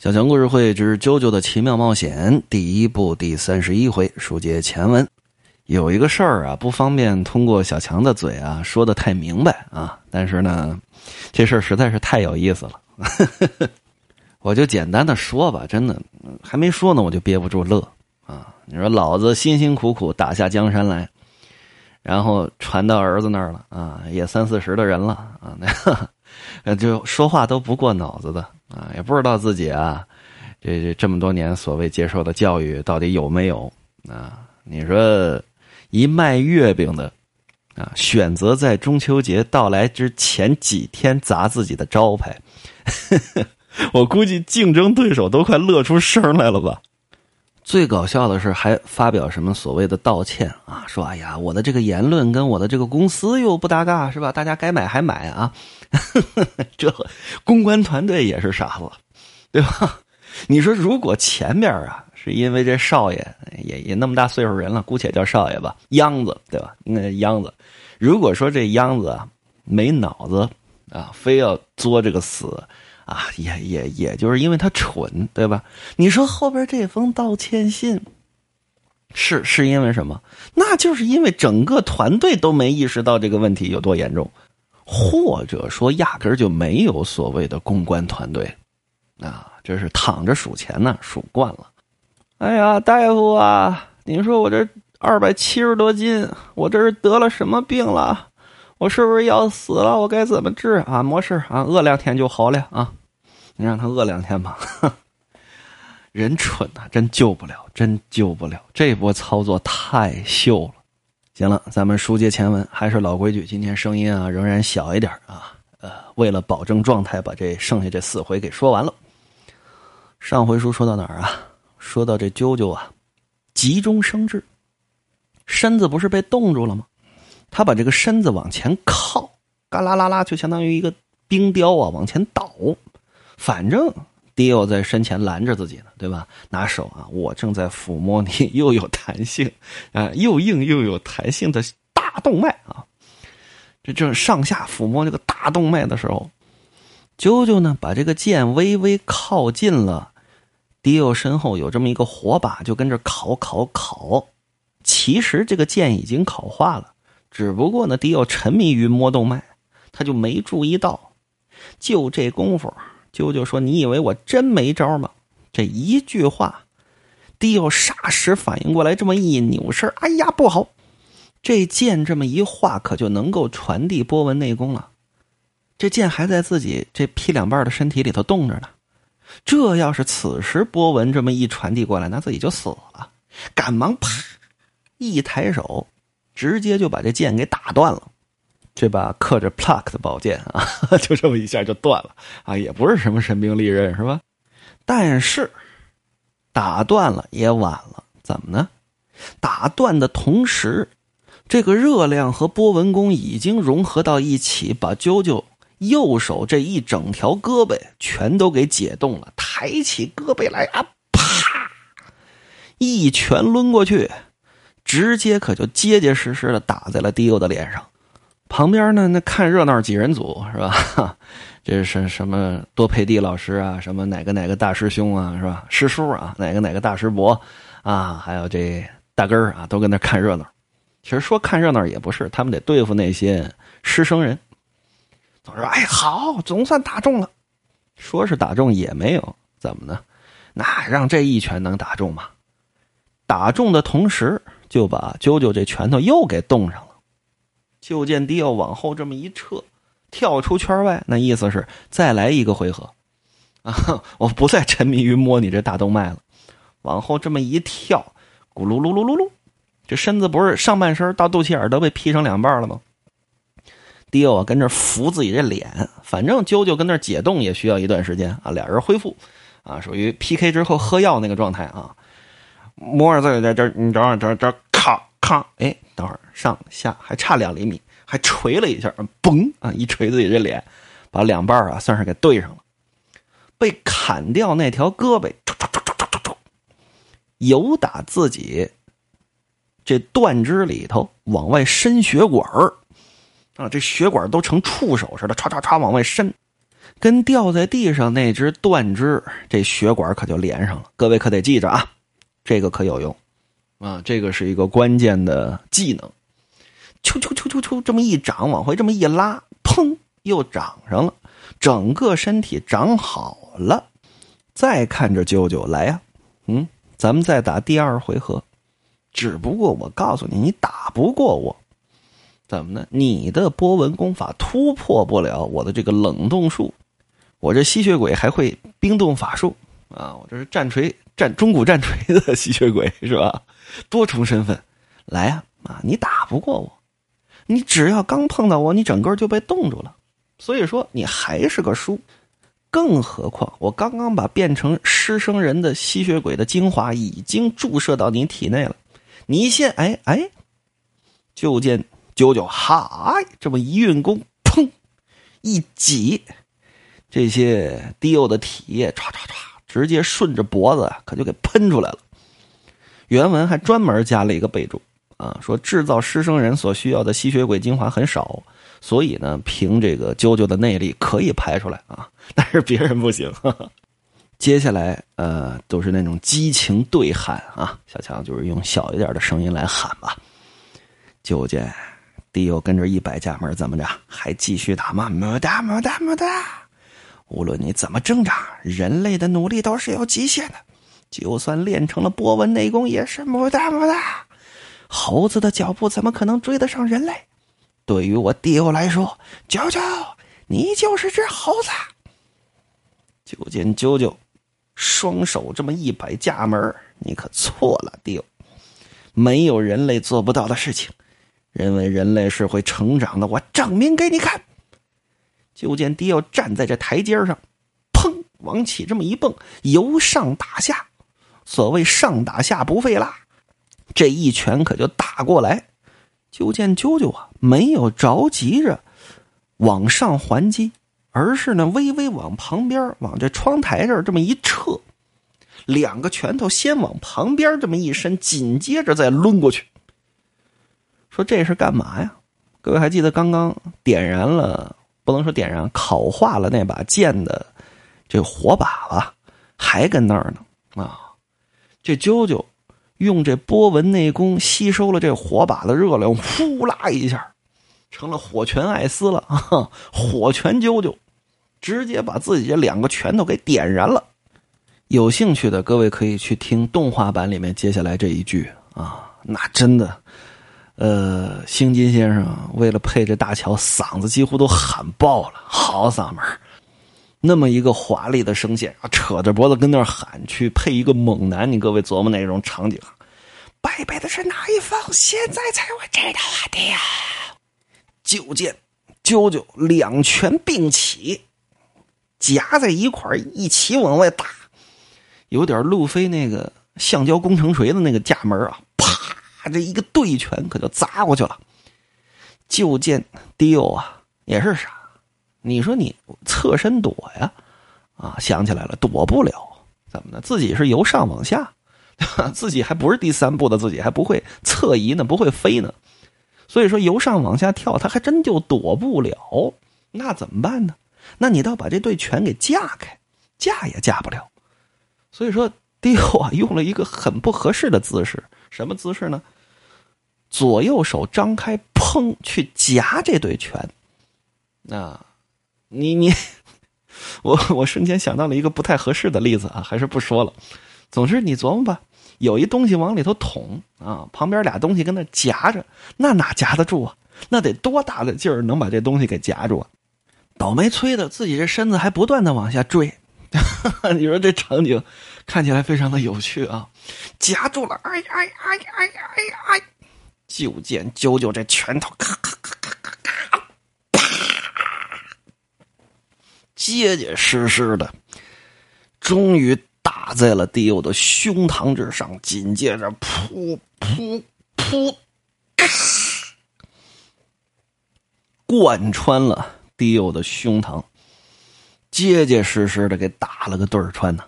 小强故事会之《啾啾的奇妙冒险》第一部第三十一回，书接前文。有一个事儿啊，不方便通过小强的嘴啊说的太明白啊，但是呢，这事儿实在是太有意思了，我就简单的说吧。真的，还没说呢，我就憋不住乐啊！你说老子辛辛苦苦打下江山来，然后传到儿子那儿了啊，也三四十的人了啊，那 就说话都不过脑子的。啊，也不知道自己啊，这这这么多年所谓接受的教育到底有没有啊？你说一卖月饼的啊，选择在中秋节到来之前几天砸自己的招牌，我估计竞争对手都快乐出声来了吧？最搞笑的是还发表什么所谓的道歉啊？说哎呀，我的这个言论跟我的这个公司又不搭嘎，是吧？大家该买还买啊？这公关团队也是傻子，对吧？你说如果前面啊，是因为这少爷也也那么大岁数人了，姑且叫少爷吧，秧子，对吧？那秧子。如果说这秧子啊没脑子啊，非要作这个死啊，也也也就是因为他蠢，对吧？你说后边这封道歉信是是因为什么？那就是因为整个团队都没意识到这个问题有多严重。或者说，压根儿就没有所谓的公关团队，啊，这是躺着数钱呢，数惯了。哎呀，大夫啊，您说我这二百七十多斤，我这是得了什么病了？我是不是要死了？我该怎么治啊？没事啊，饿两天就好了啊。你让他饿两天吧。人蠢呐，真救不了，真救不了。这波操作太秀了。行了，咱们书接前文，还是老规矩，今天声音啊仍然小一点啊。呃，为了保证状态，把这剩下这四回给说完了。上回书说到哪儿啊？说到这啾啾啊，急中生智，身子不是被冻住了吗？他把这个身子往前靠，嘎啦啦啦，就相当于一个冰雕啊，往前倒，反正。迪奥在身前拦着自己呢，对吧？拿手啊，我正在抚摸你又有弹性啊，又硬又有弹性的大动脉啊。这正上下抚摸这个大动脉的时候，啾啾呢把这个剑微微靠近了迪奥身后，有这么一个火把，就跟着烤烤烤。其实这个剑已经烤化了，只不过呢，迪奥沉迷于摸动脉，他就没注意到。就这功夫。啾啾说：“你以为我真没招吗？”这一句话，迪奥霎时反应过来，这么一扭身，哎呀，不好！这剑这么一划，可就能够传递波纹内功了。这剑还在自己这劈两半的身体里头冻着呢。这要是此时波纹这么一传递过来，那自己就死了。赶忙啪一抬手，直接就把这剑给打断了。这把刻着 “pluck” 的宝剑啊，就这么一下就断了啊，也不是什么神兵利刃是吧？但是打断了也晚了，怎么呢？打断的同时，这个热量和波纹功已经融合到一起，把啾啾右手这一整条胳膊全都给解冻了。抬起胳膊来啊，啪！一拳抡过去，直接可就结结实实的打在了迪欧的脸上。旁边呢，那看热闹几人组是吧？这是什么多佩蒂老师啊，什么哪个哪个大师兄啊，是吧？师叔啊，哪个哪个大师伯啊，还有这大根儿啊，都跟那看热闹。其实说看热闹也不是，他们得对付那些师生人。总说哎，好，总算打中了。说是打中也没有，怎么呢？那让这一拳能打中吗？打中的同时，就把啾啾这拳头又给冻上了。就见迪奥往后这么一撤，跳出圈外，那意思是再来一个回合，啊，我不再沉迷于摸你这大动脉了。往后这么一跳，咕噜噜噜噜噜，这身子不是上半身到肚脐眼都被劈成两半了吗？迪奥跟这扶自己这脸，反正啾啾跟那解冻也需要一段时间啊。俩人恢复，啊，属于 PK 之后喝药那个状态啊。摸着自己在这你找找这这咔咔，哎。等会儿上下还差两厘米，还锤了一下，嘣啊！一锤自己这脸，把两半啊算是给对上了。被砍掉那条胳膊，由打自己这断肢里头往外伸血管啊，这血管都成触手似的，唰唰唰往外伸。跟掉在地上那只断肢，这血管可就连上了。各位可得记着啊，这个可有用啊，这个是一个关键的技能。啾啾啾啾啾，这么一长，往回这么一拉，砰，又长上了，整个身体长好了。再看着啾啾来呀，嗯，咱们再打第二回合。只不过我告诉你，你打不过我，怎么呢？你的波纹功法突破不了我的这个冷冻术，我这吸血鬼还会冰冻法术啊！我这是战锤战中古战锤的吸血鬼是吧？多重身份，来呀啊！你打不过我，你只要刚碰到我，你整个就被冻住了。所以说你还是个输。更何况我刚刚把变成狮生人的吸血鬼的精华已经注射到你体内了。你现哎哎，就见九九哈这么一运功，砰，一挤，这些迪欧的体液唰唰唰，直接顺着脖子可就给喷出来了。原文还专门加了一个备注啊，说制造失生人所需要的吸血鬼精华很少，所以呢，凭这个啾啾的内力可以排出来啊，但是别人不行。接下来，呃，都是那种激情对喊啊！小强就是用小一点的声音来喊吧。就见迪欧跟着一百家门，怎么着？还继续打吗？么哒么哒么哒！无论你怎么挣扎，人类的努力都是有极限的。就算练成了波纹内功，也是么大么大。猴子的脚步怎么可能追得上人类？对于我迪欧来说，啾啾，你就是只猴子。就见啾啾。双手这么一摆架门你可错了，迪没有人类做不到的事情。认为人类是会成长的，我证明给你看。就见迪奥站在这台阶上，砰，往起这么一蹦，由上打下。所谓上打下不费蜡，这一拳可就打过来。就见啾啾啊，没有着急着往上还击。而是呢，微微往旁边，往这窗台这儿这么一撤，两个拳头先往旁边这么一伸，紧接着再抡过去。说这是干嘛呀？各位还记得刚刚点燃了，不能说点燃，烤化了那把剑的这火把吧？还跟那儿呢啊！这啾啾用这波纹内功吸收了这火把的热量，呼啦一下。成了火拳艾斯了啊！火拳啾啾，直接把自己这两个拳头给点燃了。有兴趣的各位可以去听动画版里面接下来这一句啊，那真的，呃，星金先生为了配这大乔，嗓子几乎都喊爆了，好嗓门那么一个华丽的声线啊，扯着脖子跟那儿喊，去配一个猛男，你各位琢磨那种场景，败北的是哪一方？现在才会知道啊，爹呀！就见啾啾两拳并起，夹在一块一起往外打，有点路飞那个橡胶工程锤的那个架门啊！啪，这一个对拳可就砸过去了。就见迪欧啊，也是傻，你说你侧身躲呀？啊，想起来了，躲不了。怎么呢？自己是由上往下，自己还不是第三步的，自己还不会侧移呢，不会飞呢。所以说，由上往下跳，他还真就躲不了。那怎么办呢？那你倒把这对拳给架开，架也架不了。所以说，迪欧啊，用了一个很不合适的姿势。什么姿势呢？左右手张开，砰，去夹这对拳。那，你你，我我瞬间想到了一个不太合适的例子啊，还是不说了。总之，你琢磨吧。有一东西往里头捅啊，旁边俩东西跟那夹着，那哪夹得住啊？那得多大的劲儿能把这东西给夹住啊？倒霉催的自己这身子还不断的往下坠，你说这场景看起来非常的有趣啊！夹住了，哎哎哎哎哎哎！就见啾啾这拳头咔咔咔咔，啪，结结实实的，终于。打在了迪欧的胸膛之上，紧接着噗噗噗，贯穿了迪欧的胸膛，结结实实的给打了个对穿呢。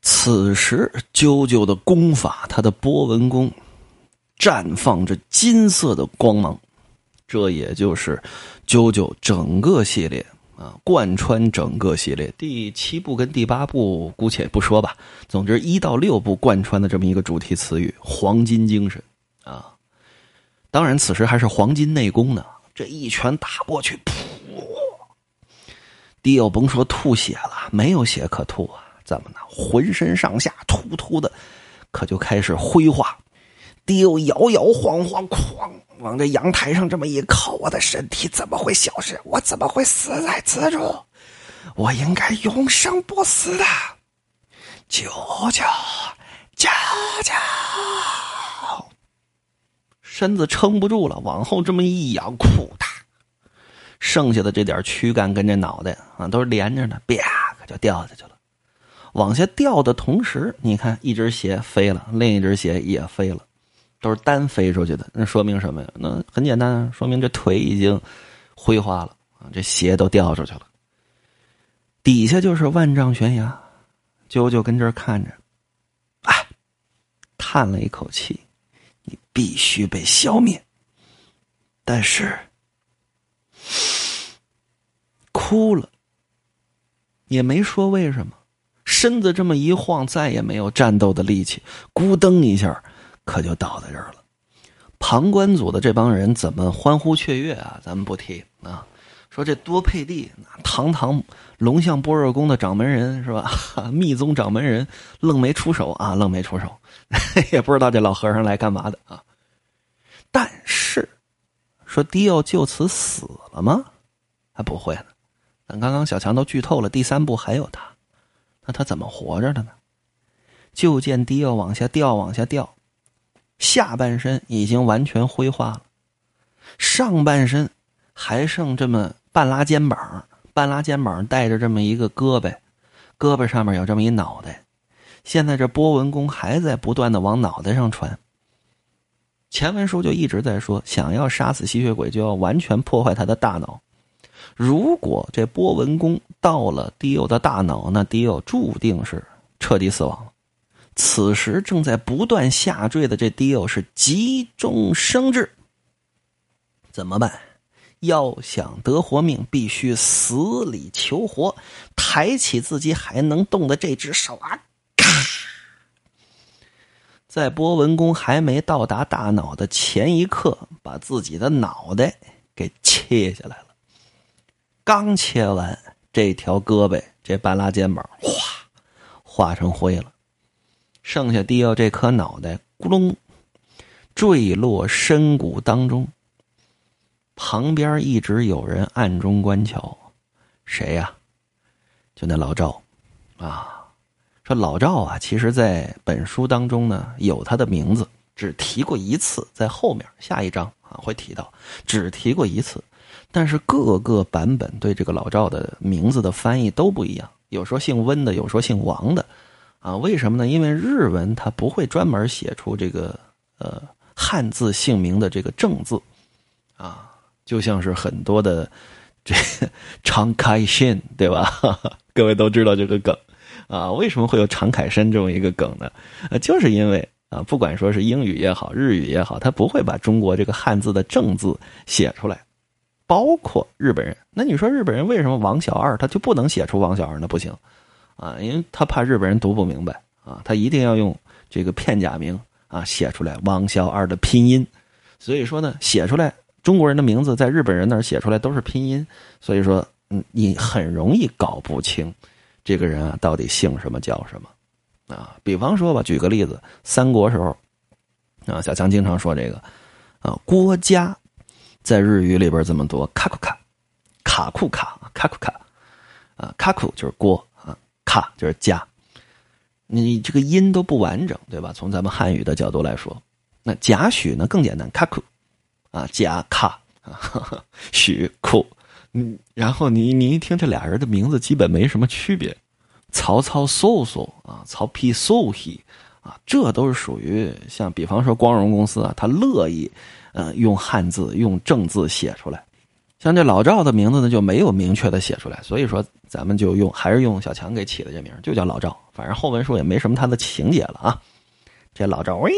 此时，啾啾的功法，他的波纹功，绽放着金色的光芒，这也就是啾啾整个系列啊，贯穿整个系列。第七部跟第八部姑且不说吧，总之一到六部贯穿的这么一个主题词语“黄金精神”啊。当然，此时还是黄金内功呢。这一拳打过去，噗！迪奥甭说吐血了，没有血可吐啊！怎么呢？浑身上下突突的，可就开始挥化。迪奥摇摇晃晃，哐！往这阳台上这么一靠，我的身体怎么会消失？我怎么会死在此处？我应该永生不死的！舅舅，舅舅！身子撑不住了，往后这么一仰，裤嗒，剩下的这点躯干跟这脑袋啊都是连着的，啪就掉下去了。往下掉的同时，你看一只鞋飞了，另一只鞋也飞了，都是单飞出去的。那说明什么呀？那很简单，说明这腿已经灰化了啊，这鞋都掉出去了。底下就是万丈悬崖，啾啾跟这儿看着，哎，叹了一口气。你必须被消灭，但是哭了，也没说为什么，身子这么一晃，再也没有战斗的力气，咕噔一下，可就倒在这儿了。旁观组的这帮人怎么欢呼雀跃啊？咱们不提啊。说这多佩蒂，堂堂龙象般若宫的掌门人是吧？密宗掌门人愣没出手啊，愣没出手，也不知道这老和尚来干嘛的啊。但是，说迪奥就此死了吗？还不会呢。咱刚刚小强都剧透了，第三部还有他，那他怎么活着的呢？就见迪奥往下掉，往下掉，下半身已经完全灰化了，上半身还剩这么。半拉肩膀，半拉肩膀带着这么一个胳膊，胳膊上面有这么一脑袋。现在这波纹功还在不断的往脑袋上传。前文书就一直在说，想要杀死吸血鬼，就要完全破坏他的大脑。如果这波纹功到了迪欧的大脑，那迪欧注定是彻底死亡了。此时正在不断下坠的这迪欧是急中生智，怎么办？要想得活命，必须死里求活。抬起自己还能动的这只手啊，咔！在波纹功还没到达大脑的前一刻，把自己的脑袋给切下来了。刚切完，这条胳膊、这半拉肩膀，哗，化成灰了。剩下迪奥这颗脑袋，咕隆，坠落深谷当中。旁边一直有人暗中观瞧，谁呀？就那老赵，啊，说老赵啊，其实在本书当中呢有他的名字，只提过一次，在后面下一章啊会提到，只提过一次。但是各个版本对这个老赵的名字的翻译都不一样，有说姓温的，有说姓王的，啊，为什么呢？因为日文它不会专门写出这个呃汉字姓名的这个正字，啊。就像是很多的这常开心，对吧？各位都知道这个梗啊。为什么会有常凯申这么一个梗呢？呃，就是因为啊，不管说是英语也好，日语也好，他不会把中国这个汉字的正字写出来。包括日本人，那你说日本人为什么王小二他就不能写出王小二呢？不行啊，因为他怕日本人读不明白啊，他一定要用这个片假名啊写出来王小二的拼音。所以说呢，写出来。中国人的名字在日本人那儿写出来都是拼音，所以说，嗯，你很容易搞不清这个人啊到底姓什么叫什么啊。比方说吧，举个例子，三国时候啊，小强经常说这个啊，郭嘉在日语里边这么多，卡库卡，卡库卡，卡库卡啊，卡库就是郭，卡就是家，你这个音都不完整，对吧？从咱们汉语的角度来说，那贾诩呢更简单，卡库。啊，贾卡啊，许库，嗯，然后你你一听这俩人的名字基本没什么区别，曹操嗖嗖啊，曹丕嗖嘿啊，这都是属于像比方说光荣公司啊，他乐意呃用汉字用正字写出来，像这老赵的名字呢就没有明确的写出来，所以说咱们就用还是用小强给起的这名就叫老赵，反正后文书也没什么他的情节了啊，这老赵喂，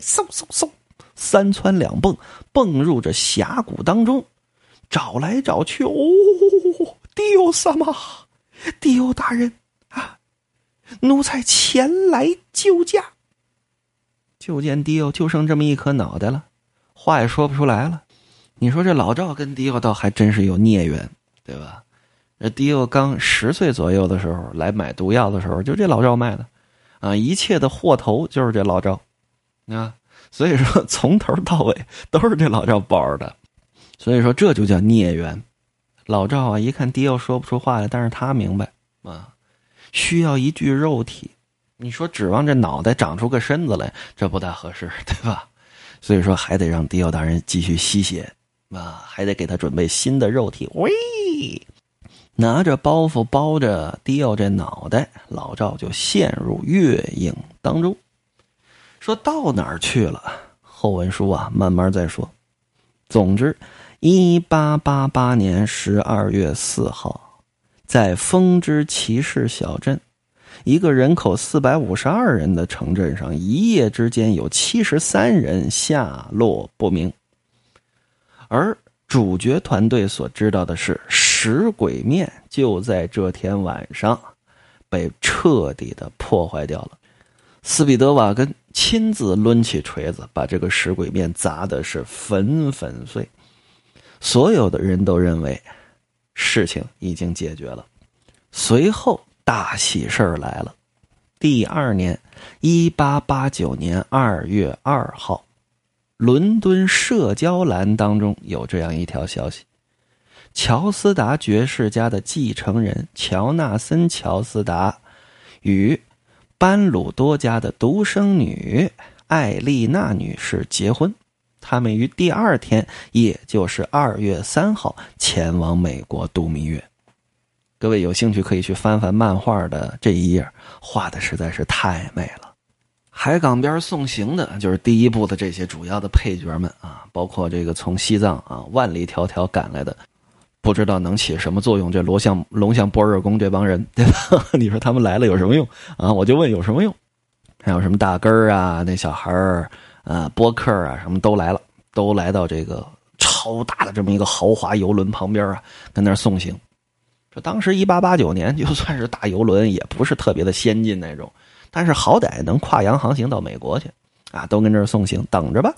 嗖嗖嗖。三窜两蹦，蹦入这峡谷当中，找来找去，哦，迪欧萨玛，迪欧大人啊，奴才前来救驾。”就见迪欧就剩这么一颗脑袋了，话也说不出来了。你说这老赵跟迪欧倒还真是有孽缘，对吧？这迪欧刚十岁左右的时候来买毒药的时候，就这老赵卖的，啊，一切的货头就是这老赵，啊，所以说从头到尾都是这老赵包的，所以说这就叫孽缘。老赵啊，一看迪欧说不出话来，但是他明白啊，需要一具肉体。你说指望这脑袋长出个身子来，这不大合适，对吧？所以说还得让迪奥大人继续吸血，啊，还得给他准备新的肉体。喂，拿着包袱包着迪奥这脑袋，老赵就陷入月影当中。说到哪儿去了？后文书啊，慢慢再说。总之，一八八八年十二月四号，在风之骑士小镇。一个人口四百五十二人的城镇上，一夜之间有七十三人下落不明。而主角团队所知道的是，食鬼面就在这天晚上被彻底的破坏掉了。斯彼德瓦根亲自抡起锤子，把这个食鬼面砸的是粉粉碎。所有的人都认为事情已经解决了。随后。大喜事儿来了！第二年，一八八九年二月二号，伦敦社交栏当中有这样一条消息：乔斯达爵士家的继承人乔纳森·乔斯达与班鲁多家的独生女艾丽娜女士结婚。他们于第二天，也就是二月三号，前往美国度蜜月。各位有兴趣可以去翻翻漫画的这一页，画的实在是太美了。海港边送行的就是第一部的这些主要的配角们啊，包括这个从西藏啊万里迢迢赶来的，不知道能起什么作用。这罗像龙象波尔宫这帮人，对吧？你说他们来了有什么用？啊？我就问有什么用？还有什么大根儿啊，那小孩儿啊，波克啊，什么都来了，都来到这个超大的这么一个豪华游轮旁边啊，跟那送行。说当时一八八九年，就算是大游轮，也不是特别的先进那种，但是好歹能跨洋航行到美国去，啊，都跟这儿送行，等着吧。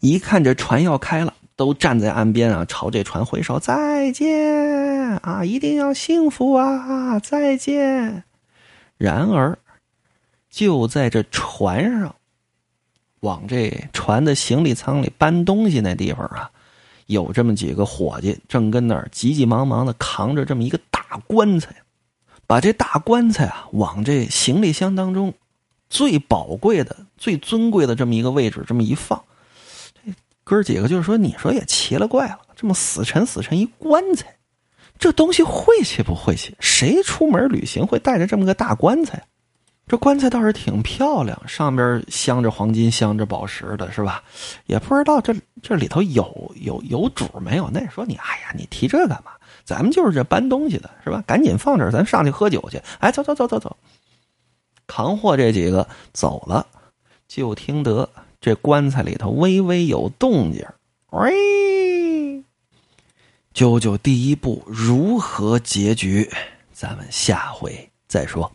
一看这船要开了，都站在岸边啊，朝这船挥手再见啊，一定要幸福啊，再见。然而，就在这船上，往这船的行李舱里搬东西那地方啊。有这么几个伙计，正跟那儿急急忙忙的扛着这么一个大棺材，把这大棺材啊往这行李箱当中最宝贵的、最尊贵的这么一个位置这么一放。这哥几个就是说，你说也奇了怪了，这么死沉死沉一棺材，这东西晦气不晦气？谁出门旅行会带着这么个大棺材？这棺材倒是挺漂亮，上边镶着黄金、镶着宝石的，是吧？也不知道这这里头有有有主没有？那说你，哎呀，你提这干嘛？咱们就是这搬东西的，是吧？赶紧放这儿，咱上去喝酒去。哎，走走走走走。扛货这几个走了，就听得这棺材里头微微有动静。喂，舅舅，第一步如何结局？咱们下回再说。